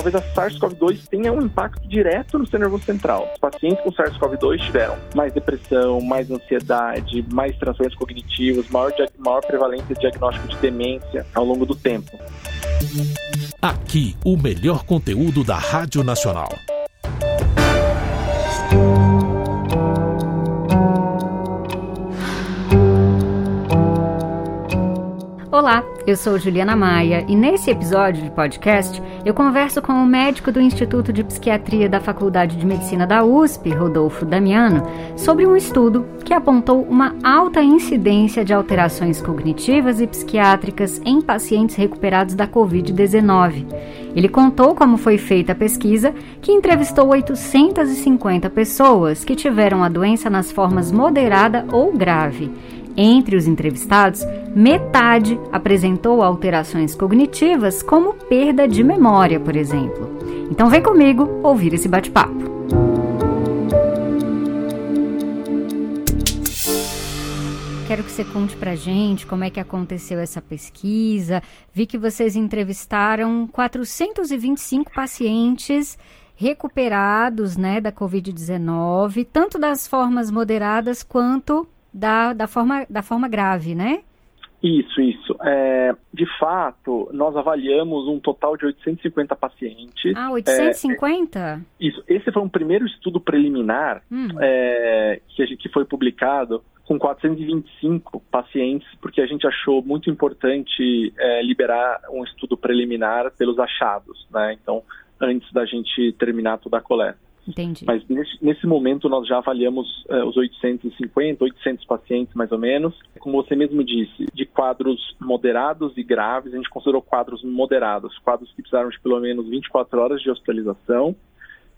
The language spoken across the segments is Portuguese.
talvez a SARS-CoV-2 tenha um impacto direto no sistema nervoso central. Os pacientes com SARS-CoV-2 tiveram mais depressão, mais ansiedade, mais transtornos cognitivos, maior, maior prevalência de diagnóstico de demência ao longo do tempo. Aqui, o melhor conteúdo da Rádio Nacional. Olá, eu sou Juliana Maia e nesse episódio de podcast eu converso com o médico do Instituto de Psiquiatria da Faculdade de Medicina da USP, Rodolfo Damiano, sobre um estudo que apontou uma alta incidência de alterações cognitivas e psiquiátricas em pacientes recuperados da Covid-19. Ele contou como foi feita a pesquisa, que entrevistou 850 pessoas que tiveram a doença nas formas moderada ou grave entre os entrevistados, metade apresentou alterações cognitivas, como perda de memória, por exemplo. Então vem comigo ouvir esse bate-papo. Quero que você conte pra gente como é que aconteceu essa pesquisa. Vi que vocês entrevistaram 425 pacientes recuperados, né, da COVID-19, tanto das formas moderadas quanto da, da, forma, da forma grave, né? Isso, isso. É, de fato, nós avaliamos um total de 850 pacientes. Ah, 850? É, isso. Esse foi um primeiro estudo preliminar hum. é, que, gente, que foi publicado com 425 pacientes, porque a gente achou muito importante é, liberar um estudo preliminar pelos achados, né? Então, antes da gente terminar toda a coleta. Entendi. Mas nesse, nesse momento nós já avaliamos uh, os 850, 800 pacientes mais ou menos. Como você mesmo disse, de quadros moderados e graves, a gente considerou quadros moderados, quadros que precisaram de pelo menos 24 horas de hospitalização,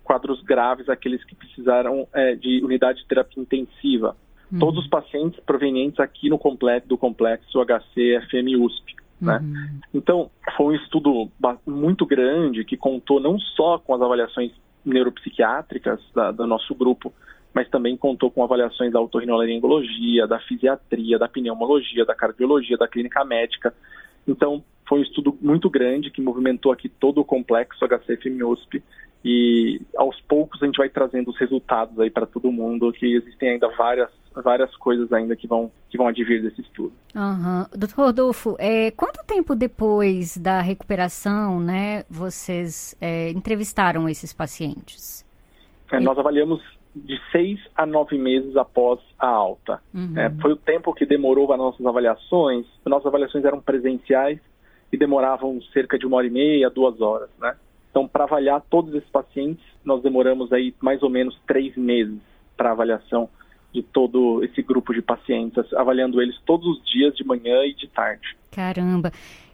quadros graves, aqueles que precisaram uh, de unidade de terapia intensiva. Uhum. Todos os pacientes provenientes aqui no complexo, do complexo HC FM USP. Né? Uhum. Então, foi um estudo muito grande que contou não só com as avaliações neuropsiquiátricas da, do nosso grupo, mas também contou com avaliações da otorrinolaringologia, da fisiatria, da pneumologia, da cardiologia, da clínica médica. Então, foi um estudo muito grande que movimentou aqui todo o complexo HCFM-USP e aos poucos a gente vai trazendo os resultados aí para todo mundo, que existem ainda várias várias coisas ainda que vão que vão advir desse estudo. Uhum. Doutor Rodolfo, é, quanto tempo depois da recuperação, né, vocês é, entrevistaram esses pacientes? É, nós avaliamos de seis a nove meses após a alta. Uhum. É, foi o tempo que demorou as nossas avaliações. As nossas avaliações eram presenciais e demoravam cerca de uma hora e meia, duas horas, né? Então, para avaliar todos esses pacientes, nós demoramos aí mais ou menos três meses para avaliação de todo esse grupo de pacientes, avaliando eles todos os dias, de manhã e de tarde. Caramba!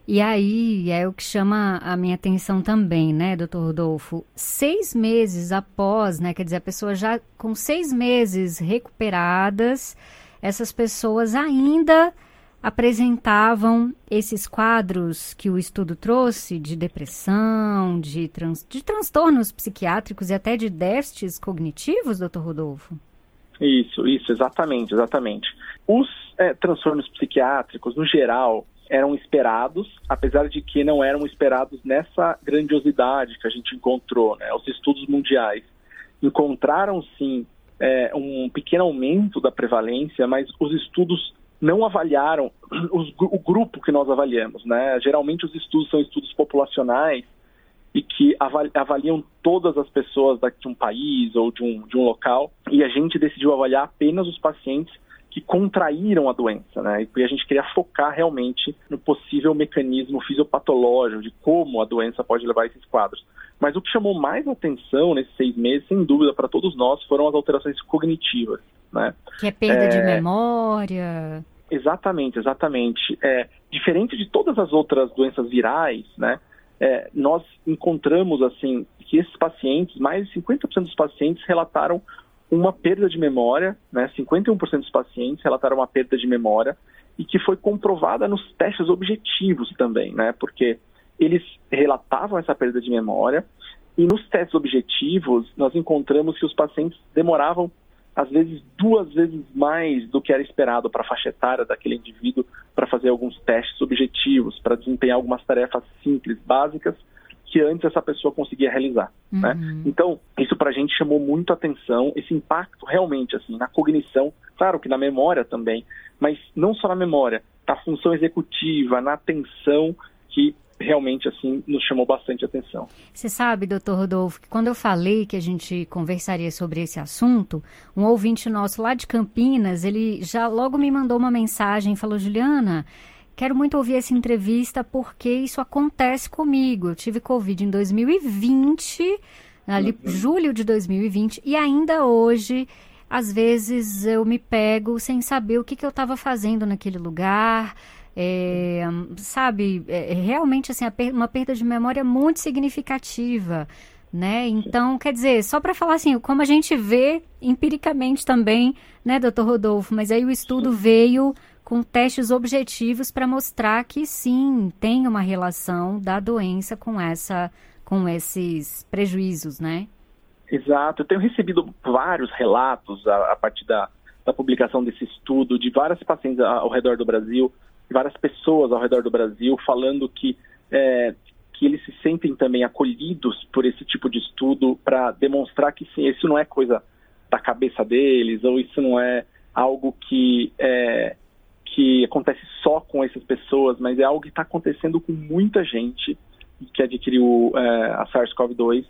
E aí é o que chama a minha atenção também, né, doutor Rodolfo? Seis meses após, né, quer dizer, a pessoa já com seis meses recuperadas, essas pessoas ainda apresentavam esses quadros que o estudo trouxe de depressão, de, trans, de transtornos psiquiátricos e até de déficits cognitivos, doutor Rodolfo? Isso, isso, exatamente, exatamente. Os é, transtornos psiquiátricos, no geral, eram esperados, apesar de que não eram esperados nessa grandiosidade que a gente encontrou, né? Os estudos mundiais encontraram sim é, um pequeno aumento da prevalência, mas os estudos não avaliaram os, o grupo que nós avaliamos, né? Geralmente os estudos são estudos populacionais e que avaliam todas as pessoas de um país ou de um, de um local, e a gente decidiu avaliar apenas os pacientes que contraíram a doença, né? E a gente queria focar realmente no possível mecanismo fisiopatológico de como a doença pode levar a esses quadros. Mas o que chamou mais atenção nesses seis meses, sem dúvida, para todos nós, foram as alterações cognitivas, né? Que é perda é... de memória. Exatamente, exatamente. É, diferente de todas as outras doenças virais, né? É, nós encontramos assim que esses pacientes, mais de 50% dos pacientes relataram uma perda de memória, né? 51% dos pacientes relataram uma perda de memória e que foi comprovada nos testes objetivos também, né? Porque eles relatavam essa perda de memória e nos testes objetivos nós encontramos que os pacientes demoravam às vezes duas vezes mais do que era esperado para a faixa etária daquele indivíduo para fazer alguns testes objetivos, para desempenhar algumas tarefas simples, básicas, que antes essa pessoa conseguia realizar. Né? Uhum. Né? Então, isso para a gente chamou muito atenção, esse impacto realmente assim na cognição, claro que na memória também, mas não só na memória, na função executiva, na atenção, que realmente assim nos chamou bastante atenção. Você sabe, doutor Rodolfo, que quando eu falei que a gente conversaria sobre esse assunto, um ouvinte nosso lá de Campinas, ele já logo me mandou uma mensagem e falou, Juliana, quero muito ouvir essa entrevista porque isso acontece comigo. Eu tive Covid em 2020, ali uhum. julho de 2020, e ainda hoje às vezes eu me pego sem saber o que, que eu estava fazendo naquele lugar, é, sabe, é, é, realmente assim, uma perda de memória muito significativa. Né? Então, quer dizer, só para falar assim, como a gente vê empiricamente também, né, doutor Rodolfo, mas aí o estudo veio com testes objetivos para mostrar que sim, tem uma relação da doença com essa com esses prejuízos, né? Exato. Eu tenho recebido vários relatos a, a partir da, da publicação desse estudo de várias pacientes ao redor do Brasil várias pessoas ao redor do Brasil falando que, é, que eles se sentem também acolhidos por esse tipo de estudo para demonstrar que sim, isso não é coisa da cabeça deles ou isso não é algo que é, que acontece só com essas pessoas, mas é algo que está acontecendo com muita gente que adquiriu é, a SARS-CoV-2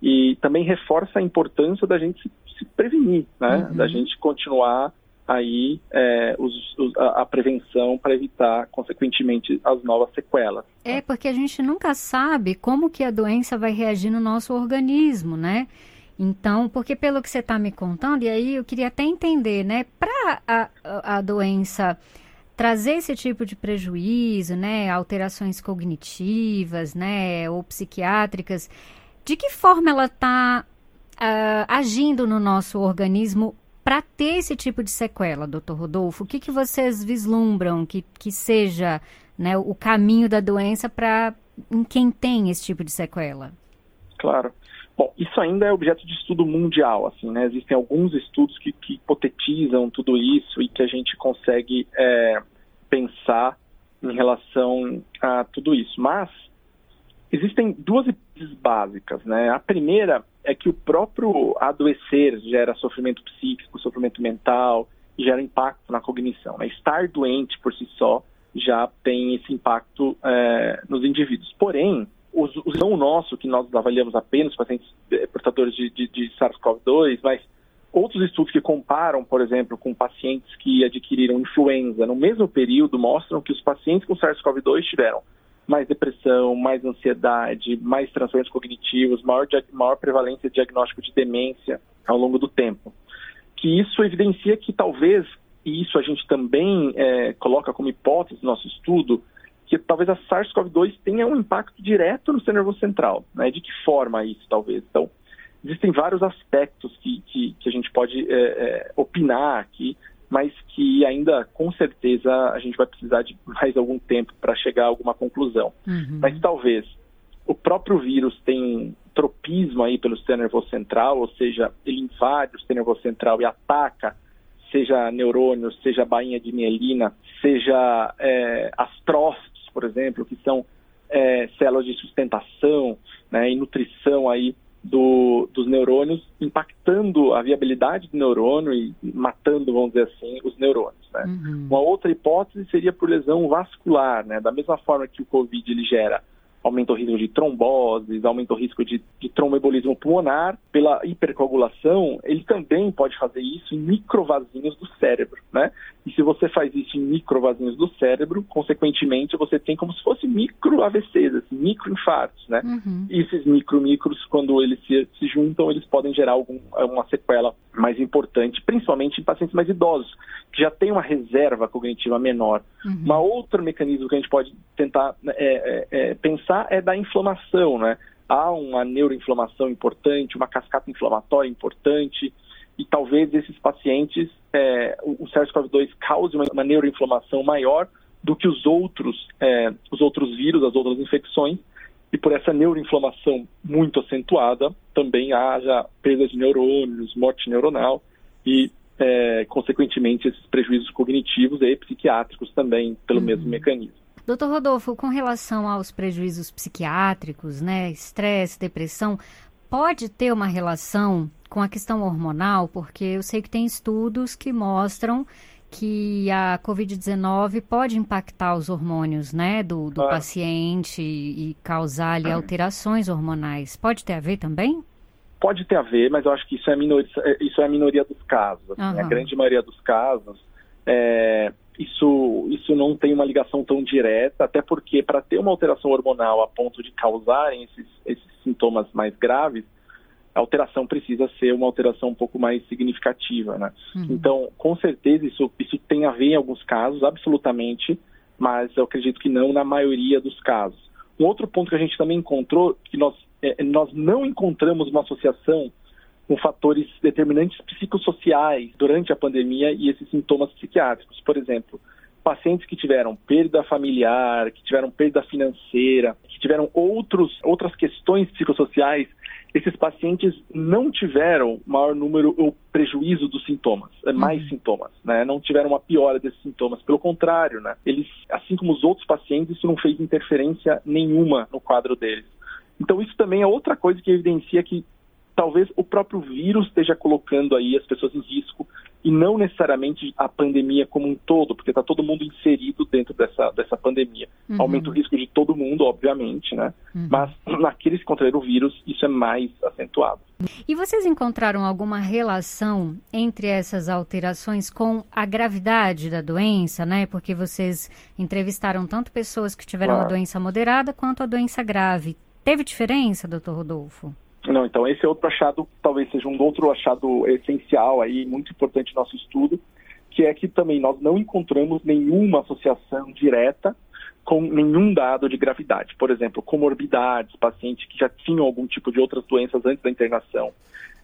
e também reforça a importância da gente se, se prevenir, né? Uhum. Da gente continuar aí é, os, os, a, a, prevenção para evitar, consequentemente, as novas sequelas. É, porque a gente nunca sabe como que a doença vai reagir no nosso organismo, né? Então, porque pelo que você está me contando, e aí eu queria até entender, né? Para a, a doença trazer esse tipo de prejuízo, né? Alterações cognitivas, né? Ou psiquiátricas, de que forma ela está uh, ah, agindo no nosso organismo para ter esse tipo de sequela, doutor Rodolfo, o que, que vocês vislumbram que, que seja né, o caminho da doença para em quem tem esse tipo de sequela? Claro. Bom, isso ainda é objeto de estudo mundial, assim, né? Existem alguns estudos que, que hipotetizam tudo isso e que a gente consegue é, pensar em relação a tudo isso. Mas existem duas hipóteses básicas, né? A primeira é que o próprio adoecer gera sofrimento psíquico, sofrimento mental, gera impacto na cognição. Né? Estar doente por si só já tem esse impacto é, nos indivíduos. Porém, os, os não nosso, que nós avaliamos apenas pacientes é, portadores de, de, de SARS-CoV-2, mas outros estudos que comparam, por exemplo, com pacientes que adquiriram influenza no mesmo período mostram que os pacientes com SARS-CoV-2 tiveram mais depressão, mais ansiedade, mais transtornos cognitivos, maior, maior prevalência de diagnóstico de demência ao longo do tempo. Que isso evidencia que talvez, e isso a gente também é, coloca como hipótese no nosso estudo, que talvez a SARS-CoV-2 tenha um impacto direto no sistema nervoso central. Né? De que forma isso, talvez? Então, existem vários aspectos que, que, que a gente pode é, é, opinar aqui mas que ainda, com certeza, a gente vai precisar de mais algum tempo para chegar a alguma conclusão. Uhum. Mas talvez o próprio vírus tenha tropismo aí pelo sistema nervoso central, ou seja, ele invade o sistema nervoso central e ataca, seja neurônios, seja bainha de mielina, seja é, astrócitos, por exemplo, que são é, células de sustentação né, e nutrição aí do, dos neurônios, impactando a viabilidade do neurônio e matando, vamos dizer assim, os neurônios. Né? Uhum. Uma outra hipótese seria por lesão vascular, né? da mesma forma que o COVID ele gera aumenta o risco de tromboses, aumenta o risco de, de tromboembolismo pulmonar. Pela hipercoagulação, ele também pode fazer isso em microvasinhos do cérebro, né? E se você faz isso em microvasinhos do cérebro, consequentemente você tem como se fosse micro AVCs, assim, microinfartos, né? Uhum. E esses micro-micros, quando eles se, se juntam, eles podem gerar algum, uma sequela mais importante, principalmente em pacientes mais idosos, que já têm uma reserva cognitiva menor. Uhum. Uma outro mecanismo que a gente pode tentar né, é, é, é, pensar é da inflamação, né? Há uma neuroinflamação importante, uma cascata inflamatória importante, e talvez esses pacientes, é, o SARS-CoV-2 cause uma, uma, neuroinflamação maior do que os outros, é, os outros vírus, as outras infecções, e por essa neuroinflamação muito acentuada, também haja perda de neurônios, morte neuronal e, é, consequentemente, esses prejuízos cognitivos e psiquiátricos também pelo uhum. mesmo mecanismo. Doutor Rodolfo, com relação aos prejuízos psiquiátricos, né, estresse, depressão, pode ter uma relação com a questão hormonal? Porque eu sei que tem estudos que mostram que a Covid-19 pode impactar os hormônios, né, do, do ah. paciente e causar ali alterações hormonais. Pode ter a ver também? Pode ter a ver, mas eu acho que isso é a minoria, isso é a minoria dos casos. Assim, uhum. A grande maioria dos casos, é, isso, isso não tem uma ligação tão direta, até porque para ter uma alteração hormonal a ponto de causarem esses, esses sintomas mais graves, a alteração precisa ser uma alteração um pouco mais significativa, né? Uhum. Então, com certeza, isso, isso tem a ver em alguns casos, absolutamente, mas eu acredito que não na maioria dos casos. Um outro ponto que a gente também encontrou, que nós, é, nós não encontramos uma associação com fatores determinantes psicossociais durante a pandemia e esses sintomas psiquiátricos. Por exemplo, pacientes que tiveram perda familiar, que tiveram perda financeira, que tiveram outros, outras questões psicossociais esses pacientes não tiveram maior número ou prejuízo dos sintomas, é, mais uhum. sintomas, né? Não tiveram uma piora desses sintomas. Pelo contrário, né? Eles, assim como os outros pacientes, isso não fez interferência nenhuma no quadro deles. Então isso também é outra coisa que evidencia que talvez o próprio vírus esteja colocando aí as pessoas em risco e não necessariamente a pandemia como um todo, porque está todo mundo inserido dentro dessa, dessa pandemia. Uhum. Aumenta o risco de todo mundo, obviamente, né? Uhum. Mas naqueles que contraíram o vírus, isso é mais acentuado. E vocês encontraram alguma relação entre essas alterações com a gravidade da doença, né? Porque vocês entrevistaram tanto pessoas que tiveram claro. a doença moderada quanto a doença grave. Teve diferença, doutor Rodolfo? Não, então esse é outro achado, talvez seja um outro achado essencial aí, muito importante no nosso estudo, que é que também nós não encontramos nenhuma associação direta com nenhum dado de gravidade. Por exemplo, comorbidades, pacientes que já tinham algum tipo de outras doenças antes da internação.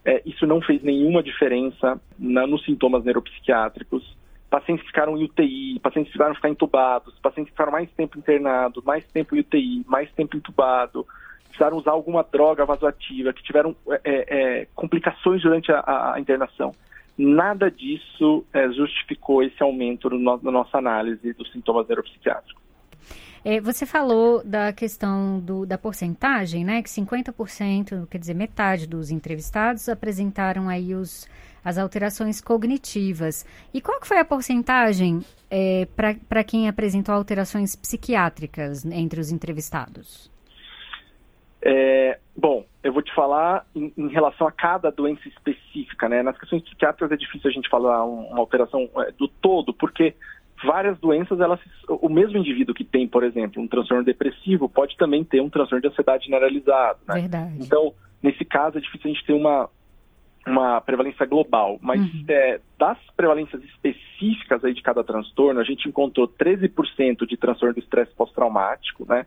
É, isso não fez nenhuma diferença na, nos sintomas neuropsiquiátricos. Pacientes que ficaram em UTI, pacientes que tiveram ficar entubados, pacientes que ficaram mais tempo internados, mais tempo em UTI, mais tempo entubado, precisaram usar alguma droga vasoativa, que tiveram é, é, complicações durante a, a, internação. Nada disso é, justificou esse aumento no, na nossa análise dos sintomas neuropsiquiátricos. É, você falou da questão do, da porcentagem, né? Que 50%, quer dizer, metade dos entrevistados apresentaram aí os, as alterações cognitivas. E qual que foi a porcentagem é, para quem apresentou alterações psiquiátricas entre os entrevistados? É, bom, eu vou te falar em, em, relação a cada doença específica, né? Nas questões psiquiátricas é difícil a gente falar uma alteração é, do todo, porque várias doenças, elas, o mesmo indivíduo que tem, por exemplo, um transtorno depressivo, pode também ter um transtorno de ansiedade generalizado, né? Verdade. Então, nesse caso, é difícil a gente ter uma, uma prevalência global, mas uhum. é, das prevalências específicas aí de cada transtorno, a gente encontrou 13% de transtorno de estresse pós-traumático, né?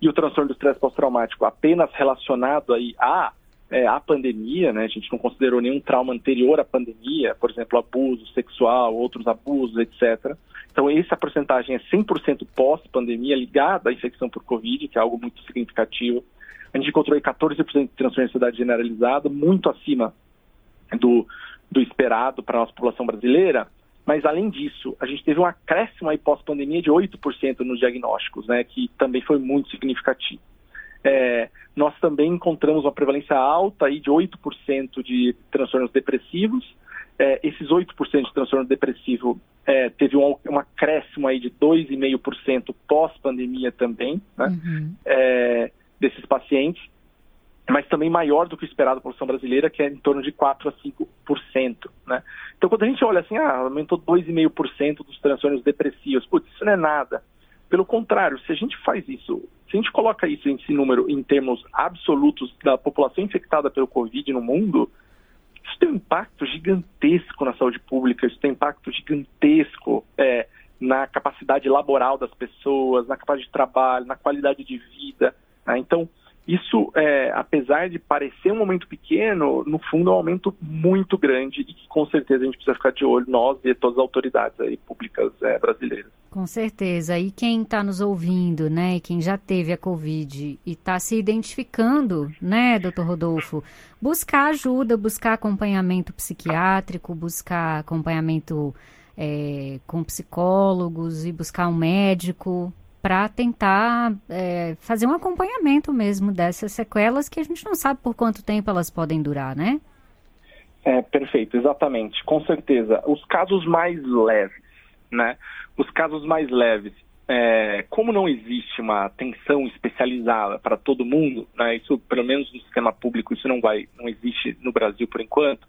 E o transtorno do estresse pós-traumático apenas relacionado aí a é, a pandemia, né? A gente não considerou nenhum trauma anterior à pandemia, por exemplo, abuso sexual, outros abusos, etc. Então, essa porcentagem é 100% pós-pandemia, ligada à infecção por Covid, que é algo muito significativo. A gente encontrou aí 14% de transtorno de ansiedade generalizada, muito acima do, do esperado para a nossa população brasileira. Mas, além disso, a gente teve um acréscimo aí pós-pandemia de 8% nos diagnósticos, né, que também foi muito significativo. É, nós também encontramos uma prevalência alta aí de 8% de transtornos depressivos. É, esses 8% de transtorno depressivo é, teve um, um acréscimo aí de 2,5% pós-pandemia também, né, uhum. É, desses pacientes mas também maior do que o esperado pela população brasileira, que é em torno de 4 a 5%. Né? Então, quando a gente olha assim, ah, aumentou 2,5% dos transtornos depressivos, putz, isso não é nada. Pelo contrário, se a gente faz isso, se a gente coloca isso, esse número, em termos absolutos da população infectada pelo Covid no mundo, isso tem um impacto gigantesco na saúde pública, isso tem um impacto gigantesco é, na capacidade laboral das pessoas, na capacidade de trabalho, na qualidade de vida. Né? Então, isso, é, apesar de parecer um aumento pequeno, no fundo é um aumento muito grande e que com certeza a gente precisa ficar de olho, nós e todas as autoridades aí, públicas é, brasileiras. Com certeza. E quem está nos ouvindo, né, quem já teve a Covid e está se identificando, né, doutor Rodolfo, buscar ajuda, buscar acompanhamento psiquiátrico, buscar acompanhamento é, com psicólogos e buscar um médico, para tentar é, fazer um acompanhamento mesmo dessas sequelas que a gente não sabe por quanto tempo elas podem durar, né? É, perfeito, exatamente, com certeza. Os casos mais leves, né? Os casos mais leves, é, como não existe uma atenção especializada para todo mundo, né? Isso, pelo menos no sistema público, isso não vai, não existe no Brasil por enquanto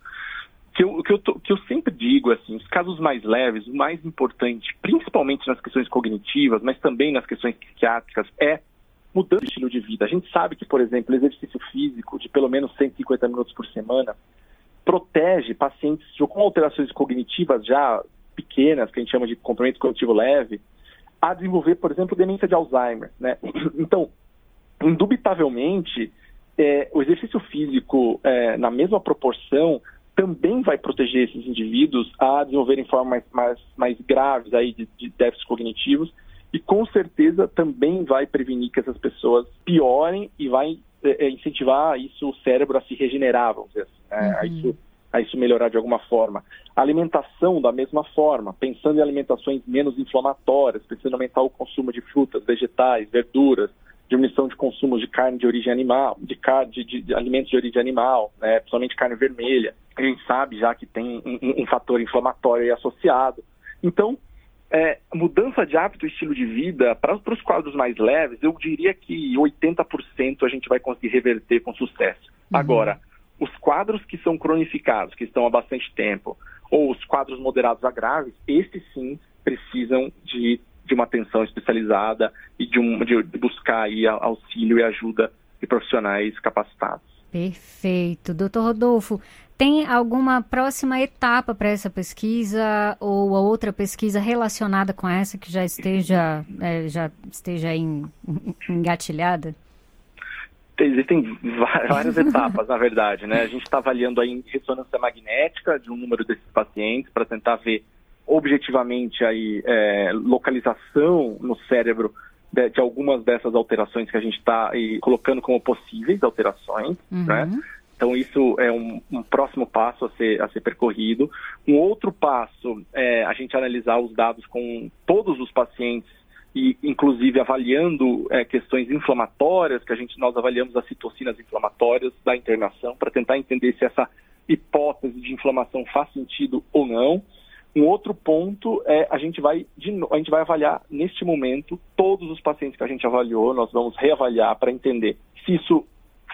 que eu, que, eu tô, que eu sempre digo, assim, os casos mais leves, o mais importante, principalmente nas questões cognitivas, mas também nas questões psiquiátricas, é mudando o estilo de vida. A gente sabe que, por exemplo, exercício físico de pelo menos 150 minutos por semana protege pacientes com alterações cognitivas já pequenas, que a gente chama de comprometimento cognitivo leve, a desenvolver, por exemplo, demência de Alzheimer. Né? Então, indubitavelmente, é, o exercício físico, é, na mesma proporção, também vai proteger esses indivíduos a desenvolverem formas mais, mais, mais graves aí de, de déficits cognitivos e com certeza também vai prevenir que essas pessoas piorem e vai é, é incentivar isso o cérebro a se regenerar, vamos dizer assim, né? uhum. a, isso, a isso melhorar de alguma forma. A alimentação da mesma forma, pensando em alimentações menos inflamatórias, pensando em aumentar o consumo de frutas, vegetais, verduras, diminuição de consumo de carne de origem animal, de, de, de, alimentos de origem animal, né, principalmente carne vermelha a gente sabe já que tem um, um fator inflamatório associado. Então, é, mudança de hábito e estilo de vida, para os quadros mais leves, eu diria que 80% a gente vai conseguir reverter com sucesso. Uhum. Agora, os quadros que são cronificados, que estão há bastante tempo, ou os quadros moderados a graves, esses sim precisam de, de uma atenção especializada e de, um, de buscar aí auxílio e ajuda de profissionais capacitados. Perfeito. Doutor Rodolfo, tem alguma próxima etapa para essa pesquisa ou outra pesquisa relacionada com essa que já esteja, é, já esteja em, engatilhada? Existem várias etapas, na verdade, né? A gente está avaliando a ressonância magnética de um número desses pacientes para tentar ver objetivamente aí é, localização no cérebro de, de, algumas dessas alterações que a gente está colocando como possíveis alterações, uhum. né? Então, isso é um, um, próximo passo a ser, a ser percorrido. Um outro passo é a gente analisar os dados com todos os pacientes e, inclusive, avaliando é, questões inflamatórias, que a gente, nós avaliamos as citocinas inflamatórias da internação, para tentar entender se essa hipótese de inflamação faz sentido ou não. Um outro ponto é a gente vai a gente vai avaliar neste momento todos os pacientes que a gente avaliou, nós vamos reavaliar para entender se isso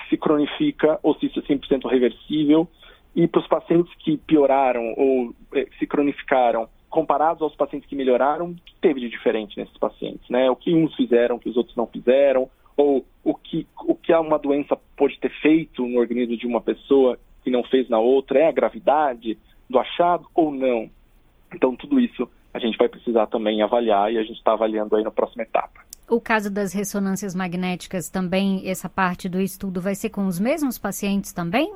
se cronifica ou se isso é 100% reversível. E para os pacientes que pioraram ou eh, se cronificaram, comparados aos pacientes que melhoraram, o que teve de diferente nesses pacientes? Né? O que uns fizeram, que os outros não fizeram, ou o que, o que uma doença pode ter feito no organismo de uma pessoa que não fez na outra, é a gravidade do achado ou não? Então, tudo isso a gente vai precisar também avaliar e a gente está avaliando aí na próxima etapa. O caso das ressonâncias magnéticas também, essa parte do estudo vai ser com os mesmos pacientes também?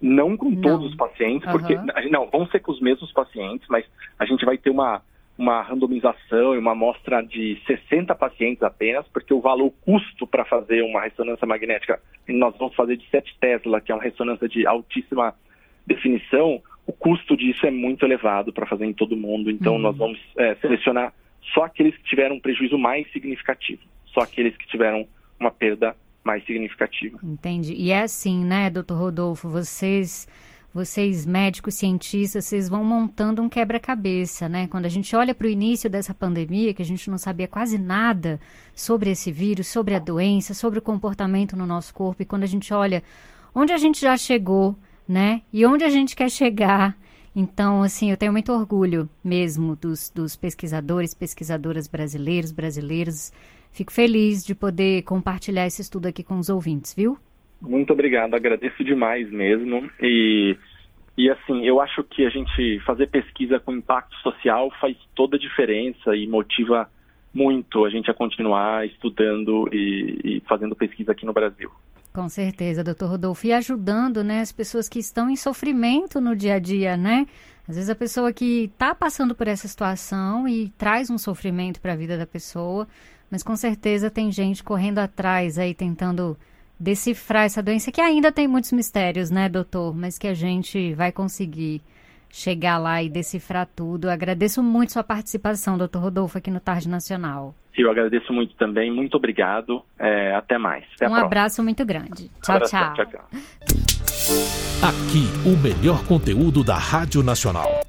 Não com não. todos os pacientes, uhum. porque não, vão ser com os mesmos pacientes, mas a gente vai ter uma, uma randomização e uma amostra de 60 pacientes apenas, porque o valor custo para fazer uma ressonância magnética, nós vamos fazer de 7 Tesla, que é uma ressonância de altíssima definição, o custo disso é muito elevado para fazer em todo mundo, então uhum. nós vamos é, selecionar só aqueles que tiveram um prejuízo mais significativo, só aqueles que tiveram uma perda mais significativa. Entendi. E é assim, né, doutor Rodolfo, vocês vocês médicos, cientistas, vocês vão montando um quebra-cabeça, né? Quando a gente olha para o início dessa pandemia, que a gente não sabia quase nada sobre esse vírus, sobre a doença, sobre o comportamento no nosso corpo, e quando a gente olha onde a gente já chegou, né? E onde a gente quer chegar. Então, assim, eu tenho muito orgulho mesmo dos, dos pesquisadores, pesquisadoras brasileiros, brasileiros. Fico feliz de poder compartilhar esse estudo aqui com os ouvintes, viu? Muito obrigado, agradeço demais mesmo. E, e assim, eu acho que a gente fazer pesquisa com impacto social faz toda a diferença e motiva muito a gente a continuar estudando e, e fazendo pesquisa aqui no Brasil. Com certeza, doutor Rodolfo. E ajudando né, as pessoas que estão em sofrimento no dia a dia, né? Às vezes a pessoa que está passando por essa situação e traz um sofrimento para a vida da pessoa, mas com certeza tem gente correndo atrás aí tentando decifrar essa doença que ainda tem muitos mistérios, né, doutor? Mas que a gente vai conseguir chegar lá e decifrar tudo. Agradeço muito sua participação, doutor Rodolfo, aqui no Tarde Nacional. Eu agradeço muito também. Muito obrigado. É, até mais. Até um abraço muito grande. Tchau, tchau. tchau, tchau. Aqui, o melhor conteúdo da Rádio Nacional.